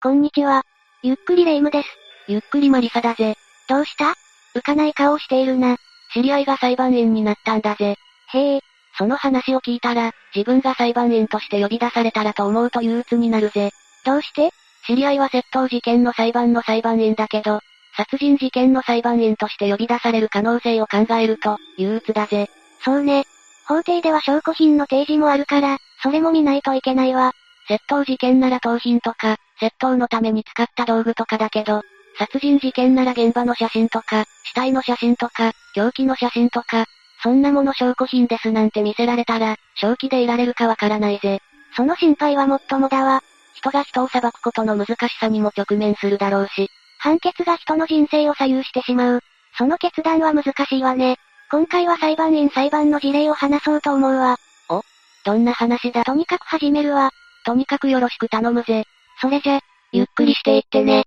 こんにちは。ゆっくりレ夢ムです。ゆっくりマリサだぜ。どうした？浮かない顔しているな。知り合いが裁判員になったんだぜ。へえ。その話を聞いたら、自分が裁判員として呼び出されたらと思うと憂鬱になるぜ。どうして？知り合いは窃盗事件の裁判の裁判員だけど、殺人事件の裁判員として呼び出される可能性を考えると、憂鬱だぜ。そうね。法廷では証拠品の提示もあるから、それも見ないといけないわ。窃盗事件なら盗品とか、窃盗のために使った道具とかだけど、殺人事件なら現場の写真とか、死体の写真とか、凶器の写真とか、そんなもの証拠品ですなんて見せられたら、正気でいられるかわからないぜ。その心配はもっともだわ。人が人を裁くことの難しさにも直面するだろうし。判決が人の人生を左右してしまう。その決断は難しいわね。今回は裁判員裁判の事例を話そうと思うわ。おどんな話だ？とにかく始めるわ。とにかくよろしく頼むぜ。それじゃ、ゆっくりしていってね。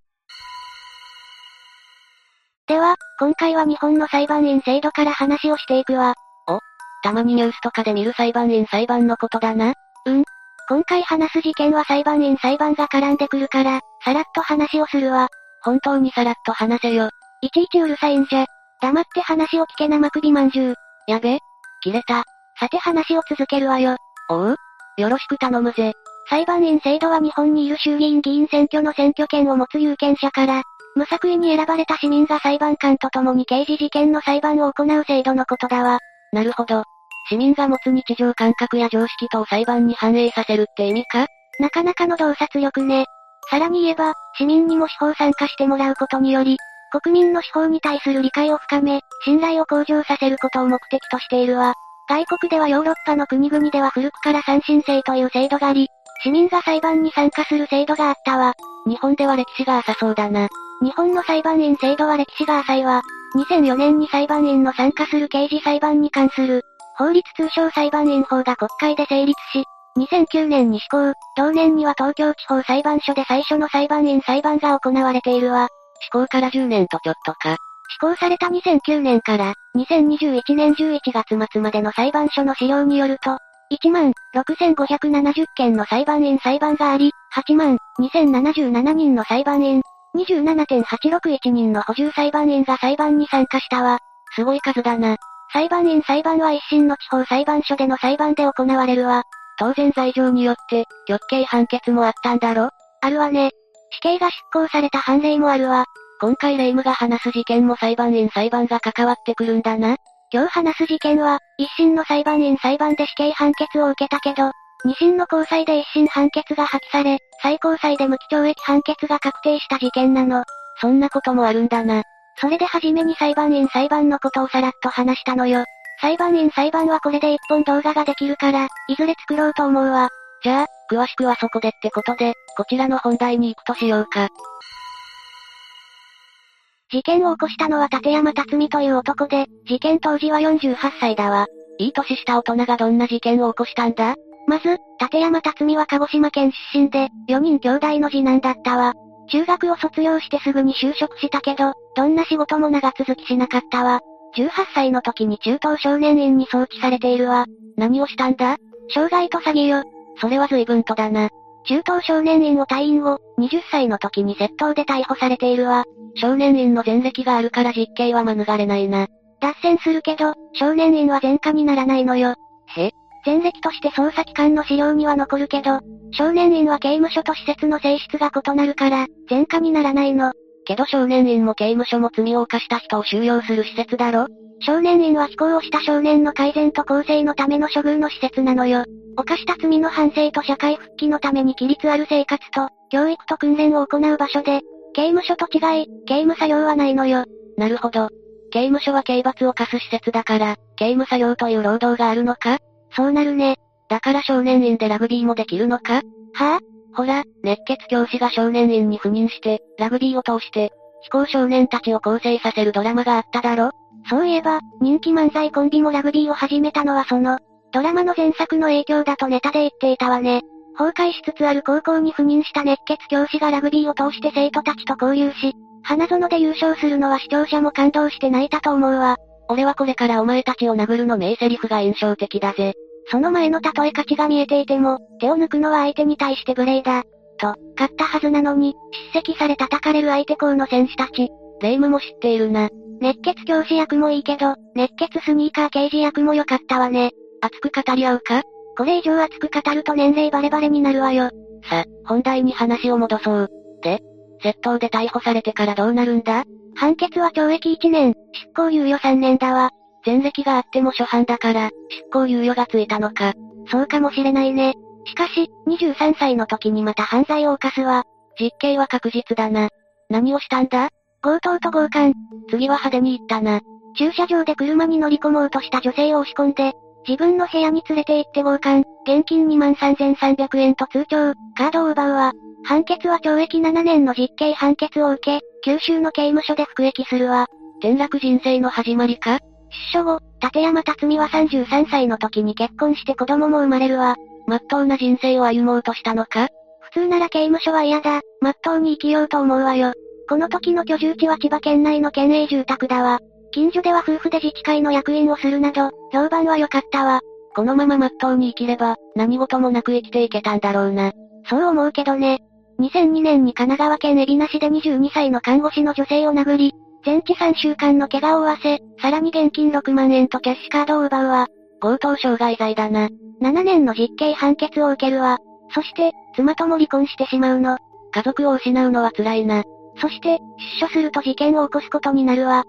では、今回は日本の裁判員制度から話をしていくわ。おたまにニュースとかで見る裁判員裁判のことだな。うん。今回話す事件は裁判員裁判が絡んでくるから、さらっと話をするわ。本当にさらっと話せよ。いちいちうるさいんじゃ。黙って話を聞け生首まんじゅう。やべ切れた。さて話を続けるわよ。おうよろしく頼むぜ。裁判員制度は日本にいる衆議院議員選挙の選挙権を持つ有権者から、無作為に選ばれた市民が裁判官と共に刑事事件の裁判を行う制度のことだわ。なるほど。市民が持つ日常感覚や常識とを裁判に反映させるって意味か？なかなかの洞察力ね。さらに言えば、市民にも司法参加してもらうことにより、国民の司法に対する理解を深め、信頼を向上させることを目的としているわ。外国ではヨーロッパの国々では古くから三審制という制度があり、市民が裁判に参加する制度があったわ。日本では歴史が浅そうだな。日本の裁判員制度は歴史が浅いわ。2004年に裁判員の参加する刑事裁判に関する、法律通称裁判員法が国会で成立し、2009年に施行、同年には東京地方裁判所で最初の裁判員裁判が行われているわ。施行から10年とちょっとか。施行された2009年から、2021年11月末までの裁判所の資料によると、1万6570件の裁判員裁判があり、8万2077人の裁判員、27.861人の補充裁判員が裁判に参加したわ。すごい数だな。裁判員裁判は一審の地方裁判所での裁判で行われるわ。当然罪状によって、極刑判決もあったんだろ？あるわね。死刑が執行された判例もあるわ。今回レイムが話す事件も裁判員裁判が関わってくるんだな。今日話す事件は、一審の裁判員裁判で死刑判決を受けたけど、二審の高裁で一審判決が破棄され、最高裁で無期懲役判決が確定した事件なの。そんなこともあるんだな。それで初めに裁判員裁判のことをさらっと話したのよ。裁判員裁判はこれで一本動画ができるから、いずれ作ろうと思うわ。じゃあ、詳しくはそこでってことで、こちらの本題に行くとしようか。事件を起こしたのは立山辰巳という男で、事件当時は48歳だわ。いい年した大人がどんな事件を起こしたんだ？まず、立山辰巳は鹿児島県出身で、4人兄弟の次男だったわ。中学を卒業してすぐに就職したけど、どんな仕事も長続きしなかったわ。18歳の時に中等少年院に送致されているわ。何をしたんだ？傷害と詐欺よ。それは随分とだな。中等少年院を退院後、20歳の時に窃盗で逮捕されているわ。少年院の前歴があるから実刑は免れないな。脱線するけど、少年院は前科にならないのよ。へ？前歴として捜査機関の資料には残るけど、少年院は刑務所と施設の性質が異なるから、前科にならないの。けど少年院も刑務所も罪を犯した人を収容する施設だろ？少年院は非行をした少年の改善と更生のための処遇の施設なのよ。犯した罪の反省と社会復帰のために規律ある生活と、教育と訓練を行う場所で、刑務所と違い、刑務作業はないのよ。なるほど。刑務所は刑罰を課す施設だから、刑務作業という労働があるのか？そうなるね。だから少年院でラグビーもできるのか？はぁ、あ、ほら、熱血教師が少年院に赴任して、ラグビーを通して、非行少年たちを構成させるドラマがあっただろ？そういえば、人気漫才コンビもラグビーを始めたのはその、ドラマの前作の影響だとネタで言っていたわね。崩壊しつつある高校に赴任した熱血教師がラグビーを通して生徒たちと交流し、花園で優勝するのは視聴者も感動して泣いたと思うわ。俺はこれからお前たちを殴るの名セリフが印象的だぜ。その前の例え価値が見えていても、手を抜くのは相手に対して無礼だ。と、勝ったはずなのに、叱責され叩かれる相手校の選手たち。霊夢も知っているな。熱血教師役もいいけど、熱血スニーカー刑事役も良かったわね。熱く語り合うか？これ以上熱く語ると年齢バレバレになるわよ。さ、本題に話を戻そう。で、窃盗で逮捕されてからどうなるんだ？判決は懲役1年、執行猶予3年だわ。前歴があっても初犯だから、執行猶予がついたのか。そうかもしれないね。しかし、23歳の時にまた犯罪を犯すわ。実刑は確実だな。何をしたんだ？強盗と強姦。次は派手に行ったな。駐車場で車に乗り込もうとした女性を押し込んで、自分の部屋に連れて行って強姦、現金2万3300円と通帳、カードを奪うわ。判決は懲役7年の実刑判決を受け、九州の刑務所で服役するわ。転落人生の始まりか？出所後、立山辰巳は33歳の時に結婚して子供も生まれるわ。まっとうな人生を歩もうとしたのか？普通なら刑務所は嫌だ、まっとうに生きようと思うわよ。この時の居住地は千葉県内の県営住宅だわ。近所では夫婦で自治会の役員をするなど、評判は良かったわ。このまままっとうに生きれば、何事もなく生きていけたんだろうな。そう思うけどね。2002年に神奈川県海老名市で22歳の看護師の女性を殴り、全治3週間の怪我を負わせ、さらに現金6万円とキャッシュカードを奪うわ。強盗傷害罪だな。7年の実刑判決を受けるわ。そして、妻とも離婚してしまうの。家族を失うのは辛いな。そして、出所すると事件を起こすことになるわ。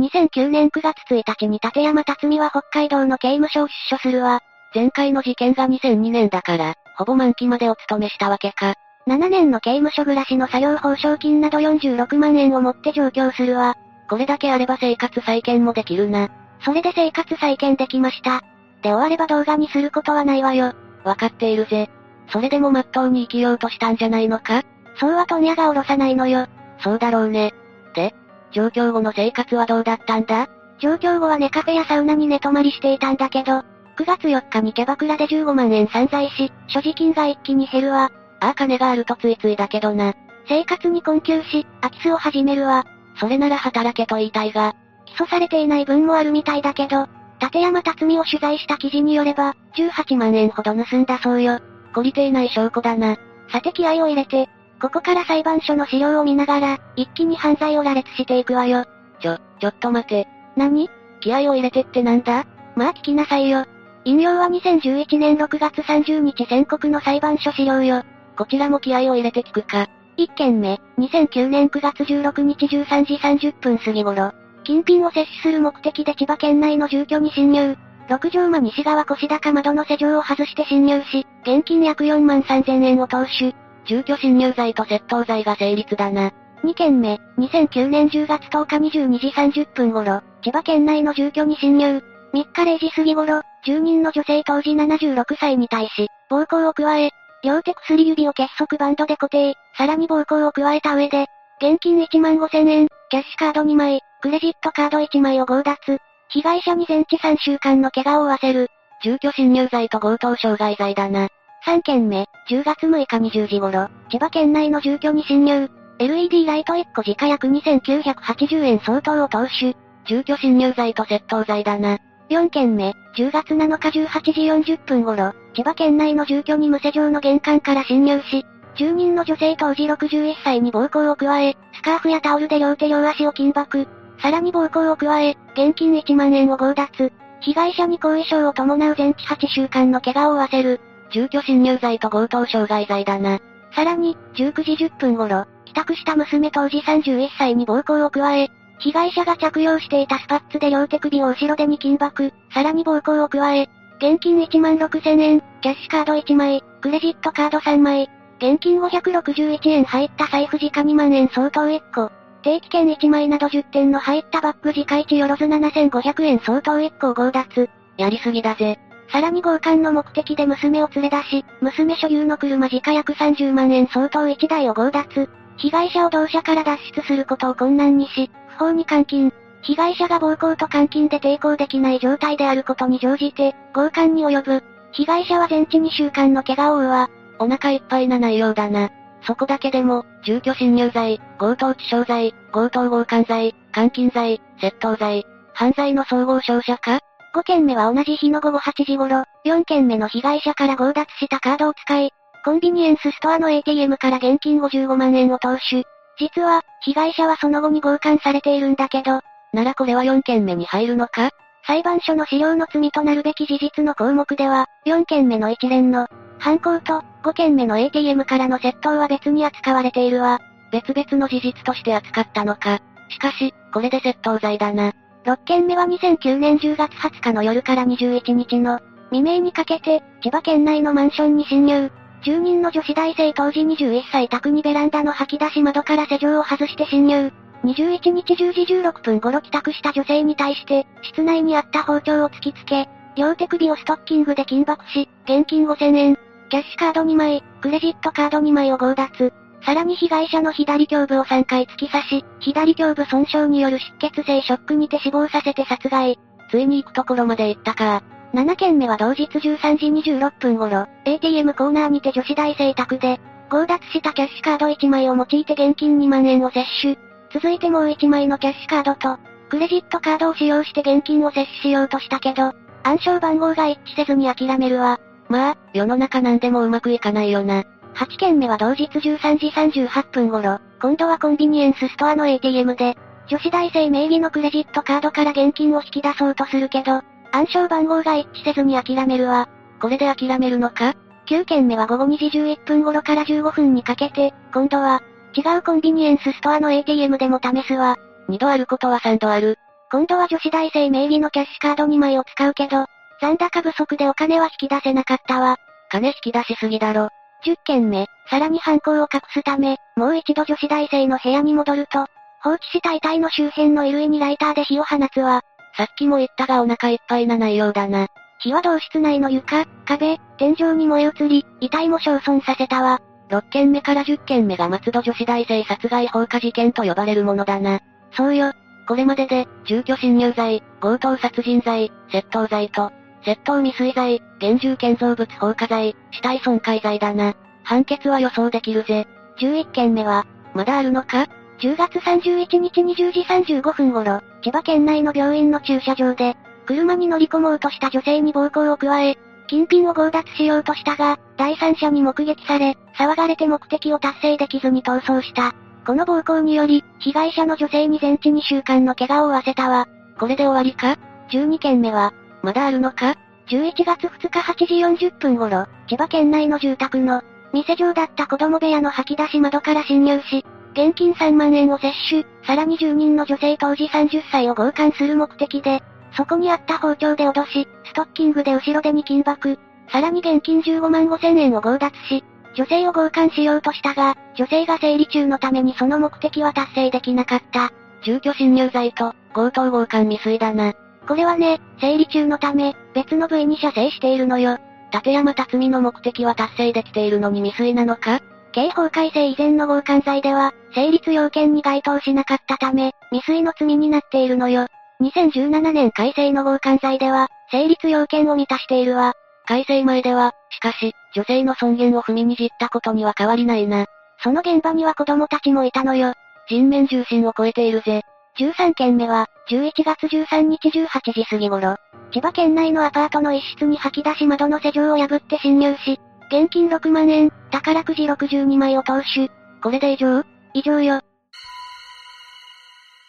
2009年9月1日に立山辰巳は北海道の刑務所を出所するわ。前回の事件が2002年だから、ほぼ満期までお勤めしたわけか。7年の刑務所暮らしの作業報奨金など46万円を持って上京するわ。これだけあれば生活再建もできるな。それで生活再建できました。で終われば動画にすることはないわよ。わかっているぜ。それでもまっとうに生きようとしたんじゃないのか？そうは問屋が下ろさないのよ。そうだろうね。で、上京後の生活はどうだったんだ？上京後はネカフェやサウナに寝泊まりしていたんだけど、9月4日にキャバクラで15万円散財し、所持金が一気に減るわ。ああ金があるとついついだけどな。生活に困窮し、空き巣を始めるわ。それなら働けと言いたいが。起訴されていない分もあるみたいだけど、立山辰巳を取材した記事によれば、18万円ほど盗んだそうよ。懲りていない証拠だな。さて気合を入れて、ここから裁判所の資料を見ながら、一気に犯罪を羅列していくわよ。ちょ、ちょっと待て。何？気合を入れてってなんだ？まあ聞きなさいよ。引用は2011年6月30日宣告の裁判所資料よ。こちらも気合を入れて聞くか。1件目、2009年9月16日13時30分過ぎ頃、金品を摂取する目的で千葉県内の住居に侵入。6畳間西側腰高窓の施錠を外して侵入し、現金約4万3000円を投手。住居侵入罪と窃盗罪が成立だな。2件目、2009年10月10日22時30分頃、千葉県内の住居に侵入。3日0時過ぎ頃、住人の女性当時76歳に対し、暴行を加え、両手薬指を結束バンドで固定、さらに暴行を加えた上で、現金1万5千円、キャッシュカード2枚、クレジットカード1枚を強奪。被害者に全治3週間の怪我を負わせる。住居侵入罪と強盗傷害罪だな。3件目、10月6日20時頃、千葉県内の住居に侵入。LED ライト1個時価約2980円相当を投手。住居侵入罪と窃盗罪だな。4件目、10月7日18時40分頃、千葉県内の住居に無施錠の玄関から侵入し、住人の女性当時61歳に暴行を加え、スカーフやタオルで両手両足を緊縛。さらに暴行を加え、現金1万円を強奪。被害者に後遺症を伴う全治8週間の怪我を負わせる。住居侵入罪と強盗傷害罪だな。さらに、19時10分頃、帰宅した娘当時31歳に暴行を加え、被害者が着用していたスパッツで両手首を後ろ手に緊縛、さらに暴行を加え、現金1万6千円、キャッシュカード1枚、クレジットカード3枚、現金561円入った財布時価2万円相当1個、定期券1枚など10点の入ったバッグ時価1よろず7500円相当1個を強奪。やりすぎだぜ。さらに強姦の目的で娘を連れ出し、娘所有の車時価約30万円相当1台を強奪。被害者を同社から脱出することを困難にし、不法に監禁。被害者が暴行と監禁で抵抗できない状態であることに乗じて、強姦に及ぶ。被害者は全治2週間の怪我を負うわ。お腹いっぱいな内容だな。そこだけでも、住居侵入罪、強盗致傷罪、強盗強姦罪、監禁罪、窃盗罪、犯罪の総合商社か？5件目は同じ日の午後8時頃、4件目の被害者から強奪したカードを使い、コンビニエンスストアの ATM から現金55万円を投手。実は、被害者はその後に強姦されているんだけど、ならこれは4件目に入るのか？裁判所の資料の罪となるべき事実の項目では、4件目の一連の、犯行と、5件目の ATM からの窃盗は別に扱われているわ。別々の事実として扱ったのか。しかし、これで窃盗罪だな。6件目は2009年10月20日の夜から21日の未明にかけて、千葉県内のマンションに侵入。住人の女子大生当時21歳宅にベランダの吐き出し窓から施錠を外して侵入。21日10時16分頃帰宅した女性に対して、室内にあった包丁を突きつけ、両手首をストッキングで緊縛し、現金5000円、キャッシュカード2枚、クレジットカード2枚を強奪。さらに被害者の左胸部を3回突き刺し、左胸部損傷による出血性ショックにて死亡させて殺害。ついに行くところまで行ったか。7件目は同日13時26分頃、ATM コーナーにて女子大生宅で、強奪したキャッシュカード1枚を用いて現金2万円を摂取。続いてもう1枚のキャッシュカードと、クレジットカードを使用して現金を摂取しようとしたけど、暗証番号が一致せずに諦めるわ。まあ、世の中なんでもうまくいかないよな。8件目は同日13時38分頃、今度はコンビニエンスストアの ATM で、女子大生名義のクレジットカードから現金を引き出そうとするけど、暗証番号が一致せずに諦めるわ。これで諦めるのか ?9 件目は午後2時11分頃から15分にかけて、今度は、違うコンビニエンスストアの ATM でも試すわ。2度あることは3度ある。今度は女子大生名義のキャッシュカード2枚を使うけど、残高不足でお金は引き出せなかったわ。金引き出しすぎだろ。10件目、さらに犯行を隠すため、もう一度女子大生の部屋に戻ると、放置した遺体の周辺の衣類にライターで火を放つわ。さっきも言ったがお腹いっぱいな内容だな。火は同室内の床、壁、天井に燃え移り、遺体も焼損させたわ。6件目から10件目が松戸女子大生殺害放火事件と呼ばれるものだな。そうよ。これまでで、住居侵入罪、強盗殺人罪、窃盗罪と、窃盗未遂罪、現住建造物放火罪、死体損壊罪だな。判決は予想できるぜ。11件目は、まだあるのか ?10 月31日20時35分頃、千葉県内の病院の駐車場で、車に乗り込もうとした女性に暴行を加え、金品を強奪しようとしたが、第三者に目撃され、騒がれて目的を達成できずに逃走した。この暴行により、被害者の女性に全治2週間の怪我を負わせたわ。これで終わりか ?12 件目は、まだあるのか ?11 月2日8時40分頃、千葉県内の住宅の、店上だった子供部屋の吐き出し窓から侵入し、現金3万円を摂取、さらに住人の女性当時30歳を強姦する目的で、そこにあった包丁で脅し、ストッキングで後ろ手に金箔、さらに現金15万5千円を強奪し、女性を強姦しようとしたが、女性が生理中のためにその目的は達成できなかった。住居侵入罪と、強盗強姦未遂だな。これはね、生理中のため、別の部位に射精しているのよ。立山辰巳の目的は達成できているのに未遂なのか？刑法改正以前の強姦罪では、成立要件に該当しなかったため、未遂の罪になっているのよ。2017年改正の強姦罪では、成立要件を満たしているわ。改正前では、しかし、女性の尊厳を踏みにじったことには変わりないな。その現場には子供たちもいたのよ。人面重心を超えているぜ。13件目は、11月13日18時過ぎ頃、千葉県内のアパートの一室に吐き出し窓の施錠を破って侵入し、現金6万円、宝くじ62枚を投手。これで以上？以上よ。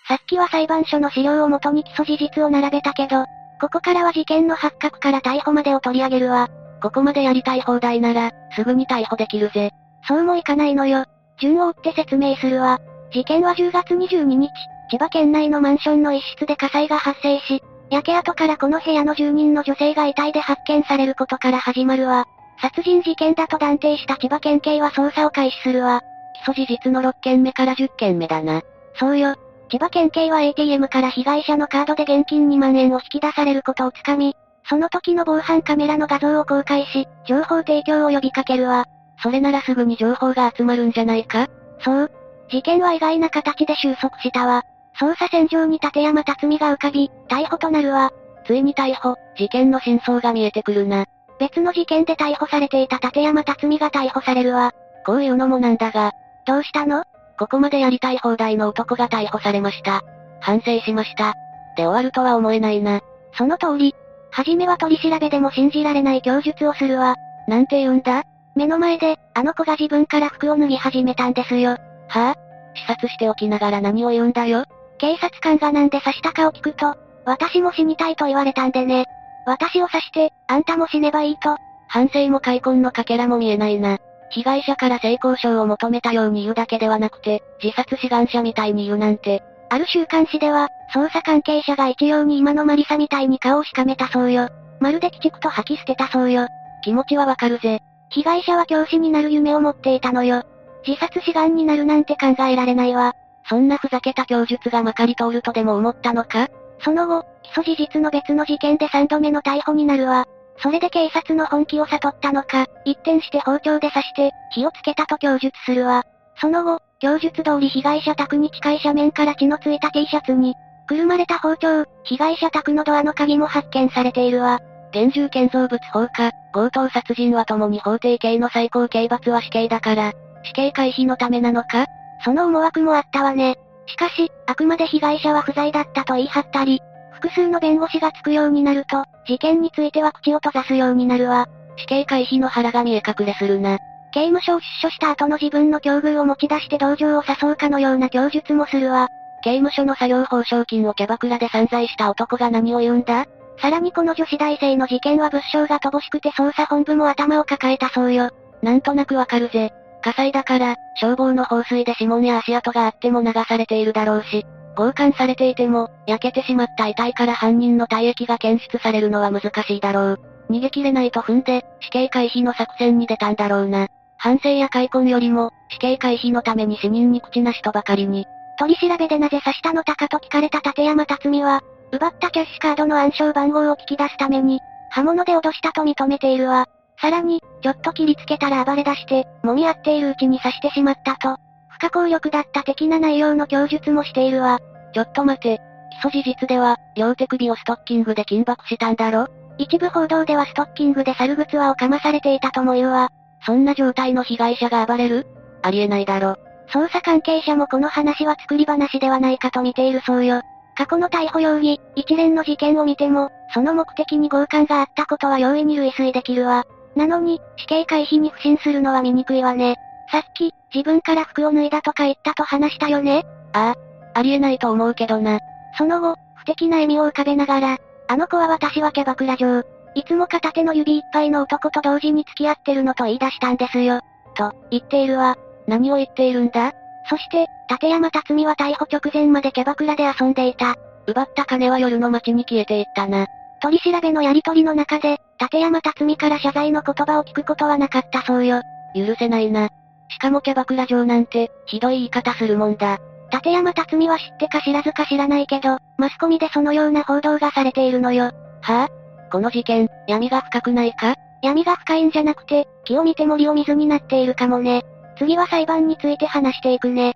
さっきは裁判所の資料をもとに基礎事実を並べたけど、ここからは事件の発覚から逮捕までを取り上げるわ。ここまでやりたい放題なら、すぐに逮捕できるぜ。そうもいかないのよ。順を追って説明するわ。事件は10月22日、千葉県内のマンションの一室で火災が発生し、焼け跡からこの部屋の住人の女性が遺体で発見されることから始まるわ。殺人事件だと断定した千葉県警は捜査を開始するわ。基礎事実の6件目から10件目だな。そうよ。千葉県警は ATM から被害者のカードで現金2万円を引き出されることをつかみ、その時の防犯カメラの画像を公開し、情報提供を呼びかけるわ。それならすぐに情報が集まるんじゃないか？そう。事件は意外な形で収束したわ。捜査線上に立山辰巳が浮かび、逮捕となるわ。ついに逮捕、事件の真相が見えてくるな。別の事件で逮捕されていた立山辰巳が逮捕されるわ。こういうのもなんだが。どうしたの？ここまでやりたい放題の男が逮捕されました。反省しました。で終わるとは思えないな。その通り。はじめは取り調べでも信じられない供述をするわ。なんて言うんだ？目の前で、あの子が自分から服を脱ぎ始めたんですよ。はぁ、視察しておきながら何を言うんだよ？警察官がなんで刺したかを聞くと、私も死にたいと言われたんでね。私を刺して、あんたも死ねばいいと。反省も開墾のかけらも見えないな。被害者から性交渉を求めたように言うだけではなくて、自殺志願者みたいに言うなんて。ある週刊誌では、捜査関係者が一様に今のマリサみたいに顔をしかめたそうよ。まるで鬼畜と吐き捨てたそうよ。気持ちはわかるぜ。被害者は教師になる夢を持っていたのよ。自殺志願になるなんて考えられないわ。そんなふざけた供述がまかり通るとでも思ったのか？その後、起訴事実の別の事件で3度目の逮捕になるわ。それで警察の本気を悟ったのか、一転して包丁で刺して、火をつけたと供述するわ。その後、供述通り被害者宅に近い斜面から血のついた T シャツに、くるまれた包丁、被害者宅のドアの鍵も発見されているわ。現住建造物放火、強盗殺人は共に法定刑の最高刑罰は死刑だから、死刑回避のためなのか？その思惑もあったわね。しかし、あくまで被害者は不在だったと言い張ったり、複数の弁護士がつくようになると、事件については口を閉ざすようになるわ。死刑回避の腹が見え隠れするな。刑務所を出所した後の自分の境遇を持ち出して同情を誘うかのような供述もするわ。刑務所の作業報奨金をキャバクラで散財した男が何を言うんだ？さらにこの女子大生の事件は物証が乏しくて捜査本部も頭を抱えたそうよ。なんとなくわかるぜ。火災だから、消防の放水で指紋や足跡があっても流されているだろうし、強姦されていても、焼けてしまった遺体から犯人の体液が検出されるのは難しいだろう。逃げ切れないと踏んで、死刑回避の作戦に出たんだろうな。反省や開墾よりも、死刑回避のために死人に口なしとばかりに。取り調べでなぜ刺したのたかと聞かれた立山辰美は、奪ったキャッシュカードの暗証番号を聞き出すために、刃物で脅したと認めているわ。さらに、ちょっと切りつけたら暴れ出して、揉み合っているうちに刺してしまったと、不可抗力だった的な内容の供述もしているわ。ちょっと待て。基礎事実では、両手首をストッキングで緊縛したんだろ？一部報道ではストッキングで猿靴輪をかまされていたとも言うわ。そんな状態の被害者が暴れる？ありえないだろ。捜査関係者もこの話は作り話ではないかと見ているそうよ。過去の逮捕容疑、一連の事件を見ても、その目的に強姦があったことは容易に類推できるわ。なのに、死刑回避に不信するのは醜いわね。さっき、自分から服を脱いだとか言ったと話したよねああ、ありえないと思うけどな。その後、不敵な笑みを浮かべながら、あの子は私はキャバクラ嬢。いつも片手の指いっぱいの男と同時に付き合ってるのと言い出したんですよ。と、言っているわ。何を言っているんだ？そして、立山辰美は逮捕直前までキャバクラで遊んでいた。奪った金は夜の街に消えていったな。取り調べのやりとりの中で、立山辰美から謝罪の言葉を聞くことはなかったそうよ。許せないな。しかもキャバクラ嬢なんて、ひどい言い方するもんだ。立山辰美は知ってか知らずか知らないけど、マスコミでそのような報道がされているのよ。はぁ、あ、この事件、闇が深くないか？闇が深いんじゃなくて、木を見て森を水になっているかもね。次は裁判について話していくね。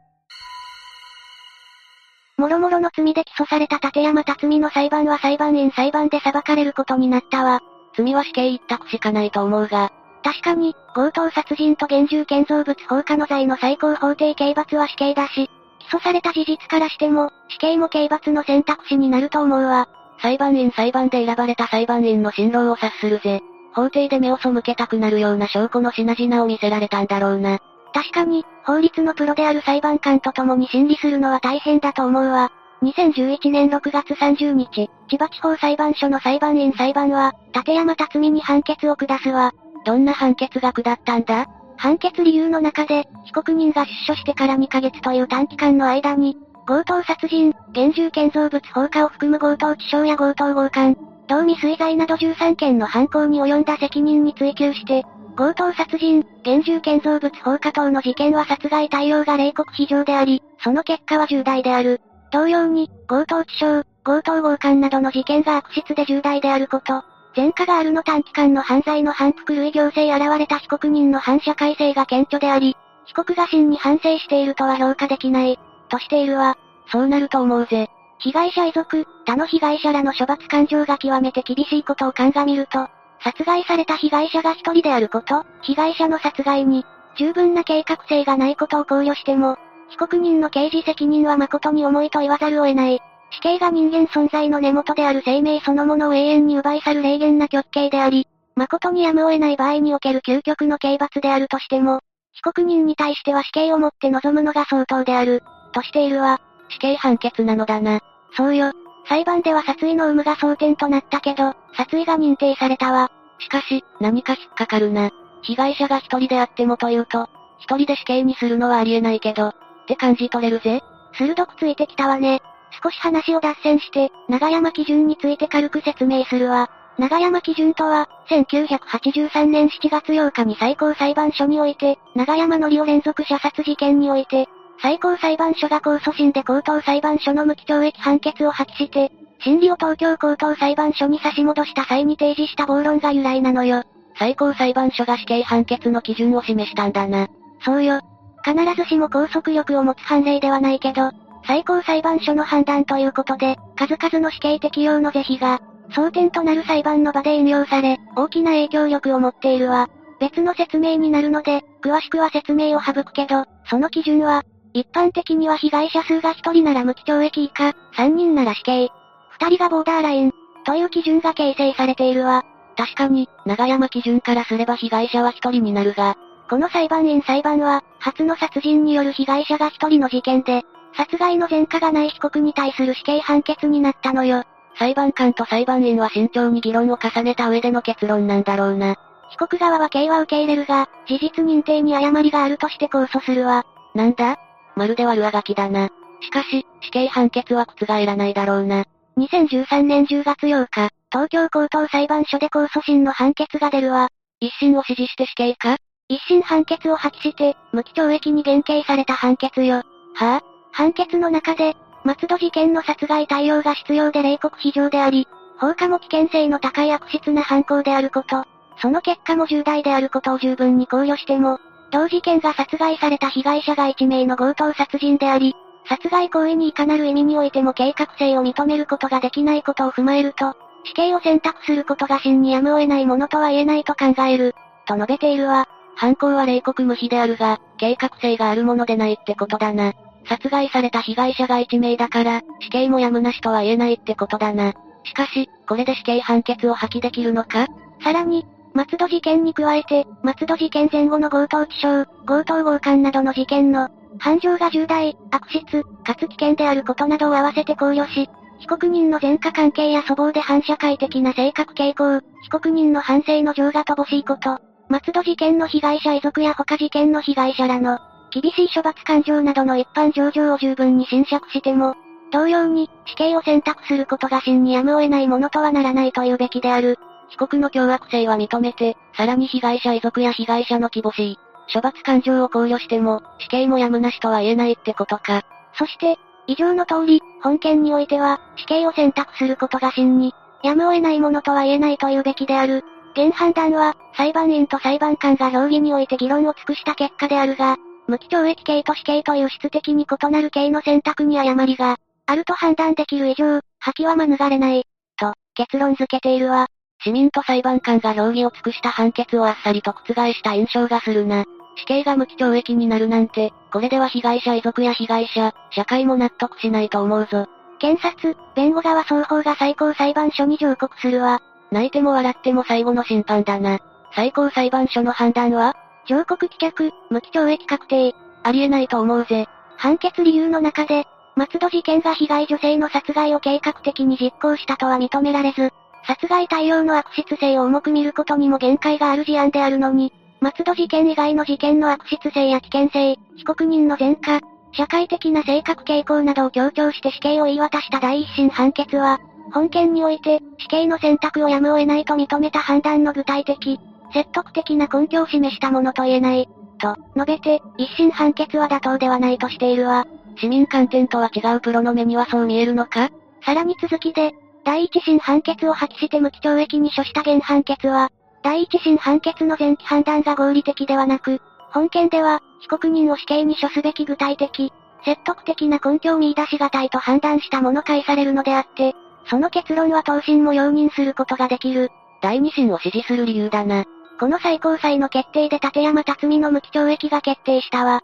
もろもろの罪で起訴された立山辰巳の裁判は裁判員裁判で裁かれることになったわ。罪は死刑一択しかないと思うが。確かに、強盗殺人と現住建造物放火の罪の最高法定刑罰は死刑だし、起訴された事実からしても、死刑も刑罰の選択肢になると思うわ。裁判員裁判で選ばれた裁判員の辛労を察するぜ。法廷で目を背けたくなるような証拠の品々を見せられたんだろうな。確かに、法律のプロである裁判官と共に審理するのは大変だと思うわ。2011年6月30日、千葉地方裁判所の裁判員裁判は、立山辰巳に判決を下すわ。どんな判決が下ったんだ？判決理由の中で、被告人が出所してから2ヶ月という短期間の間に、強盗殺人、現住建造物放火を含む強盗致傷や強盗強姦、同未遂罪など13件の犯行に及んだ責任に追及して、強盗殺人、現住建造物放火等の事件は殺害対応が冷酷非常であり、その結果は重大である。同様に、強盗致傷、強盗強姦などの事件が悪質で重大であること、前科があるの短期間の犯罪の反復類行政現れた被告人の反社会性が顕著であり、被告が真に反省しているとは評価できない、としているわ。そうなると思うぜ。被害者遺族、他の被害者らの処罰感情が極めて厳しいことを鑑みると、殺害された被害者が一人であること、被害者の殺害に、十分な計画性がないことを考慮しても、被告人の刑事責任は誠に重いと言わざるを得ない。死刑が人間存在の根元である生命そのものを永遠に奪い去る霊言な極刑であり、誠にやむを得ない場合における究極の刑罰であるとしても、被告人に対しては死刑をもって臨むのが相当である、としているわ。死刑判決なのだな。そうよ。裁判では殺意の有無が争点となったけど、殺意が認定されたわ。しかし、何か引っかかるな。被害者が一人であってもというと、一人で死刑にするのはありえないけど、って感じ取れるぜ。鋭くついてきたわね。少し話を脱線して、長山基準について軽く説明するわ。長山基準とは、1983年7月8日に最高裁判所において、長山のりを連続射殺事件において、最高裁判所が控訴審で高等裁判所の無期懲役判決を破棄して、審理を東京高等裁判所に差し戻した際に提示した暴論が由来なのよ。最高裁判所が死刑判決の基準を示したんだな。そうよ。必ずしも拘束力を持つ判例ではないけど、最高裁判所の判断ということで、数々の死刑適用の是非が、争点となる裁判の場で引用され、大きな影響力を持っているわ。別の説明になるので、詳しくは説明を省くけど、その基準は、一般的には被害者数が1人なら無期懲役以下、3人なら死刑、2人がボーダーライン、という基準が形成されているわ。確かに、長山基準からすれば被害者は1人になるが、この裁判員裁判は、初の殺人による被害者が1人の事件で、殺害の前科がない被告に対する死刑判決になったのよ。裁判官と裁判員は慎重に議論を重ねた上での結論なんだろうな。被告側は刑は受け入れるが、事実認定に誤りがあるとして控訴するわ。なんだ？まるで悪あがきだな。しかし、死刑判決は覆らないだろうな。2013年10月8日、東京高等裁判所で控訴審の判決が出るわ。一審を支持して死刑か？一審判決を破棄して、無期懲役に減刑された判決よ。はぁ、あ、判決の中で、松戸事件の殺害対応が必要で冷酷非常であり、放火も危険性の高い悪質な犯行であること、その結果も重大であることを十分に考慮しても、同事件が殺害された被害者が1名の強盗殺人であり、殺害行為にいかなる意味においても計画性を認めることができないことを踏まえると、死刑を選択することが真にやむを得ないものとは言えないと考える、と述べているわ。犯行は冷酷無比であるが、計画性があるものでないってことだな。殺害された被害者が1名だから、死刑もやむなしとは言えないってことだな。しかし、これで死刑判決を破棄できるのか？さらに、松戸事件に加えて、松戸事件前後の強盗致傷、強盗強姦などの事件の、犯情が重大、悪質、かつ危険であることなどを合わせて考慮し、被告人の前科関係や粗暴で反社会的な性格傾向、被告人の反省の情が乏しいこと、松戸事件の被害者遺族や他事件の被害者らの、厳しい処罰感情などの一般上場を十分に侵釈しても、同様に、死刑を選択することが真にやむを得ないものとはならないというべきである。被告の凶悪性は認めて、さらに被害者遺族や被害者の希望しい、処罰感情を考慮しても、死刑もやむなしとは言えないってことか。そして、以上の通り、本件においては、死刑を選択することが真に、やむを得ないものとは言えないというべきである。現判断は、裁判員と裁判官が評議において議論を尽くした結果であるが、無期懲役刑と死刑という質的に異なる刑の選択に誤りが、あると判断できる以上、破棄は免れない、と、結論付けているわ。市民と裁判官が評議を尽くした判決をあっさりと覆した印象がするな。死刑が無期懲役になるなんて、これでは被害者遺族や被害者、社会も納得しないと思うぞ。検察、弁護側双方が最高裁判所に上告するわ。泣いても笑っても最後の審判だな。最高裁判所の判断は上告棄却、無期懲役確定。ありえないと思うぜ。判決理由の中で、松戸事件が被害女性の殺害を計画的に実行したとは認められず、殺害対応の悪質性を重く見ることにも限界がある事案であるのに、松戸事件以外の事件の悪質性や危険性、被告人の前科、社会的な性格傾向などを強調して死刑を言い渡した第一審判決は、本件において、死刑の選択をやむを得ないと認めた判断の具体的、説得的な根拠を示したものと言えない、と、述べて、一審判決は妥当ではないとしているわ。市民観点とは違うプロの目にはそう見えるのか？さらに続きで、第一審判決を破棄して無期懲役に処した現判決は、第一審判決の前期判断が合理的ではなく、本件では、被告人を死刑に処すべき具体的、説得的な根拠を見出しがたいと判断したもの返されるのであって、その結論は当審も容認することができる。第二審を支持する理由だな。この最高裁の決定で立山辰巳の無期懲役が決定したわ。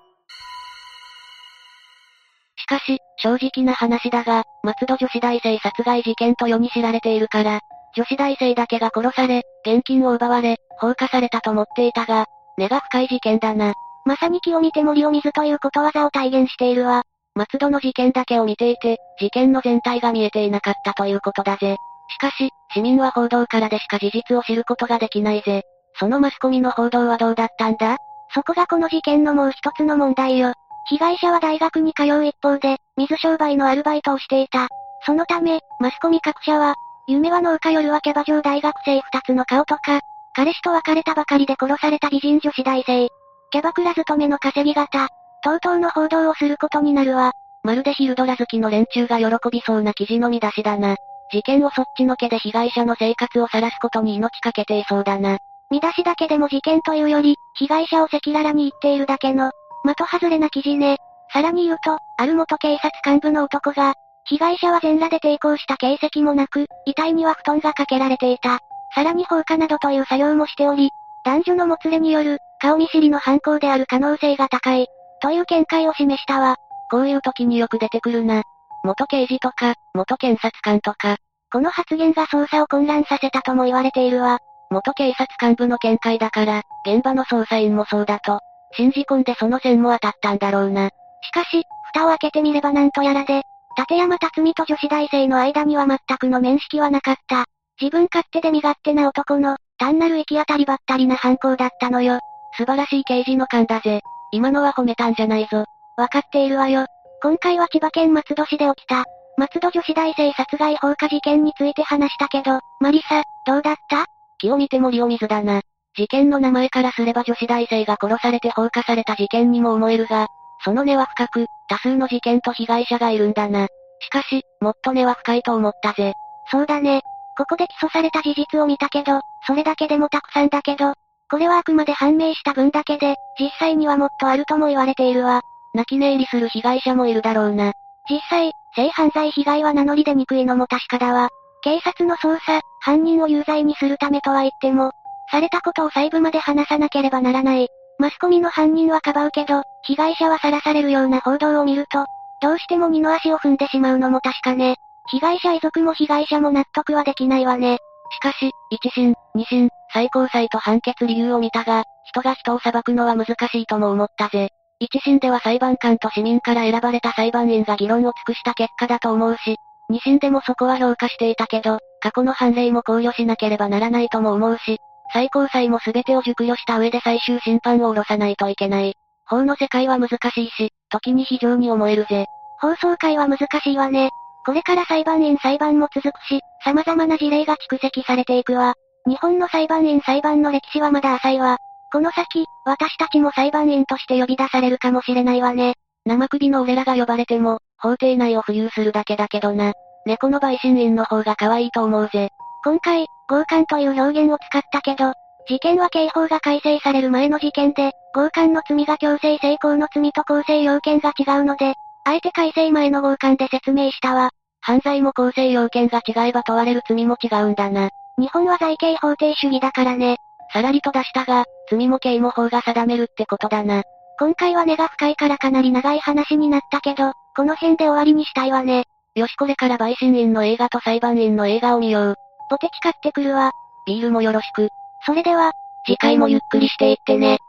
しかし、正直な話だが、松戸女子大生殺害事件と世に知られているから、女子大生だけが殺され、現金を奪われ、放火されたと思っていたが、根が深い事件だな。まさに木を見て森を見ずということわざを体現しているわ。松戸の事件だけを見ていて、事件の全体が見えていなかったということだぜ。しかし、市民は報道からでしか事実を知ることができないぜ。そのマスコミの報道はどうだったんだ？そこがこの事件のもう一つの問題よ。被害者は大学に通う一方で、水商売のアルバイトをしていた。そのため、マスコミ各社は、夢は農家夜はキャバ嬢大学生二つの顔とか、彼氏と別れたばかりで殺された美人女子大生、キャバクラ勤めの稼ぎ方、とうとうの報道をすることになるわ。まるでヒルドラ好きの連中が喜びそうな記事の見出しだな。事件をそっちのけで被害者の生活を晒すことに命かけていそうだな。見出しだけでも事件というより、被害者を赤裸々に言っているだけの、的外れな記事ね。さらに言うと、ある元警察幹部の男が、被害者は全裸で抵抗した形跡もなく、遺体には布団がかけられていた。さらに放火などという作業もしており、男女のもつれによる、顔見知りの犯行である可能性が高い、という見解を示したわ。こういう時によく出てくるな。元刑事とか、元検察官とか。この発言が捜査を混乱させたとも言われているわ。元警察幹部の見解だから、現場の捜査員もそうだと。信じ込んでその線も当たったんだろうな。しかし、蓋を開けてみればなんとやらで、立山辰巳と女子大生の間には全くの面識はなかった。自分勝手で身勝手な男の、単なる行き当たりばったりな犯行だったのよ。素晴らしい刑事の勘だぜ。今のは褒めたんじゃないぞ。わかっているわよ。今回は千葉県松戸市で起きた、松戸女子大生殺害放火事件について話したけど、マリサ、どうだった？木を見て森を見ずだな。事件の名前からすれば女子大生が殺されて放火された事件にも思えるが、その根は深く、多数の事件と被害者がいるんだな。しかし、もっと根は深いと思ったぜ。そうだね。ここで起訴された事実を見たけど、それだけでもたくさんだけど、これはあくまで判明した分だけで、実際にはもっとあるとも言われているわ。泣き寝入りする被害者もいるだろうな。実際、性犯罪被害は名乗り出にくいのも確かだわ。警察の捜査、犯人を有罪にするためとは言っても、されたことを細部まで話さなければならない。マスコミの犯人はかばうけど、被害者はさらされるような報道を見ると、どうしても二の足を踏んでしまうのも確かね。被害者遺族も被害者も納得はできないわね。しかし、一審、二審、最高裁と判決理由を見たが、人が人を裁くのは難しいとも思ったぜ。一審では裁判官と市民から選ばれた裁判員が議論を尽くした結果だと思うし、二審でもそこは評価していたけど、過去の判例も考慮しなければならないとも思うし、最高裁も全てを熟慮した上で最終審判を下ろさないといけない。法の世界は難しいし、時に非常に思えるぜ。放送会は難しいわね。これから裁判員裁判も続くし、様々な事例が蓄積されていくわ。日本の裁判員裁判の歴史はまだ浅いわ。この先、私たちも裁判員として呼び出されるかもしれないわね。生首の俺らが呼ばれても、法廷内を浮遊するだけだけどな。猫の陪審員の方が可愛いと思うぜ。今回、強姦という表現を使ったけど、事件は刑法が改正される前の事件で、強姦の罪が強制性交の罪と構成要件が違うので、あえて改正前の強姦で説明したわ。犯罪も構成要件が違えば問われる罪も違うんだな。日本は罪刑法定主義だからね。さらりと出したが、罪も刑も法が定めるってことだな。今回は根が深いからかなり長い話になったけど、この辺で終わりにしたいわね。よしこれから陪審員の映画と裁判員の映画を見よう。ポテチ買ってくるわ。ビールもよろしく。それでは、次回もゆっくりしていってね。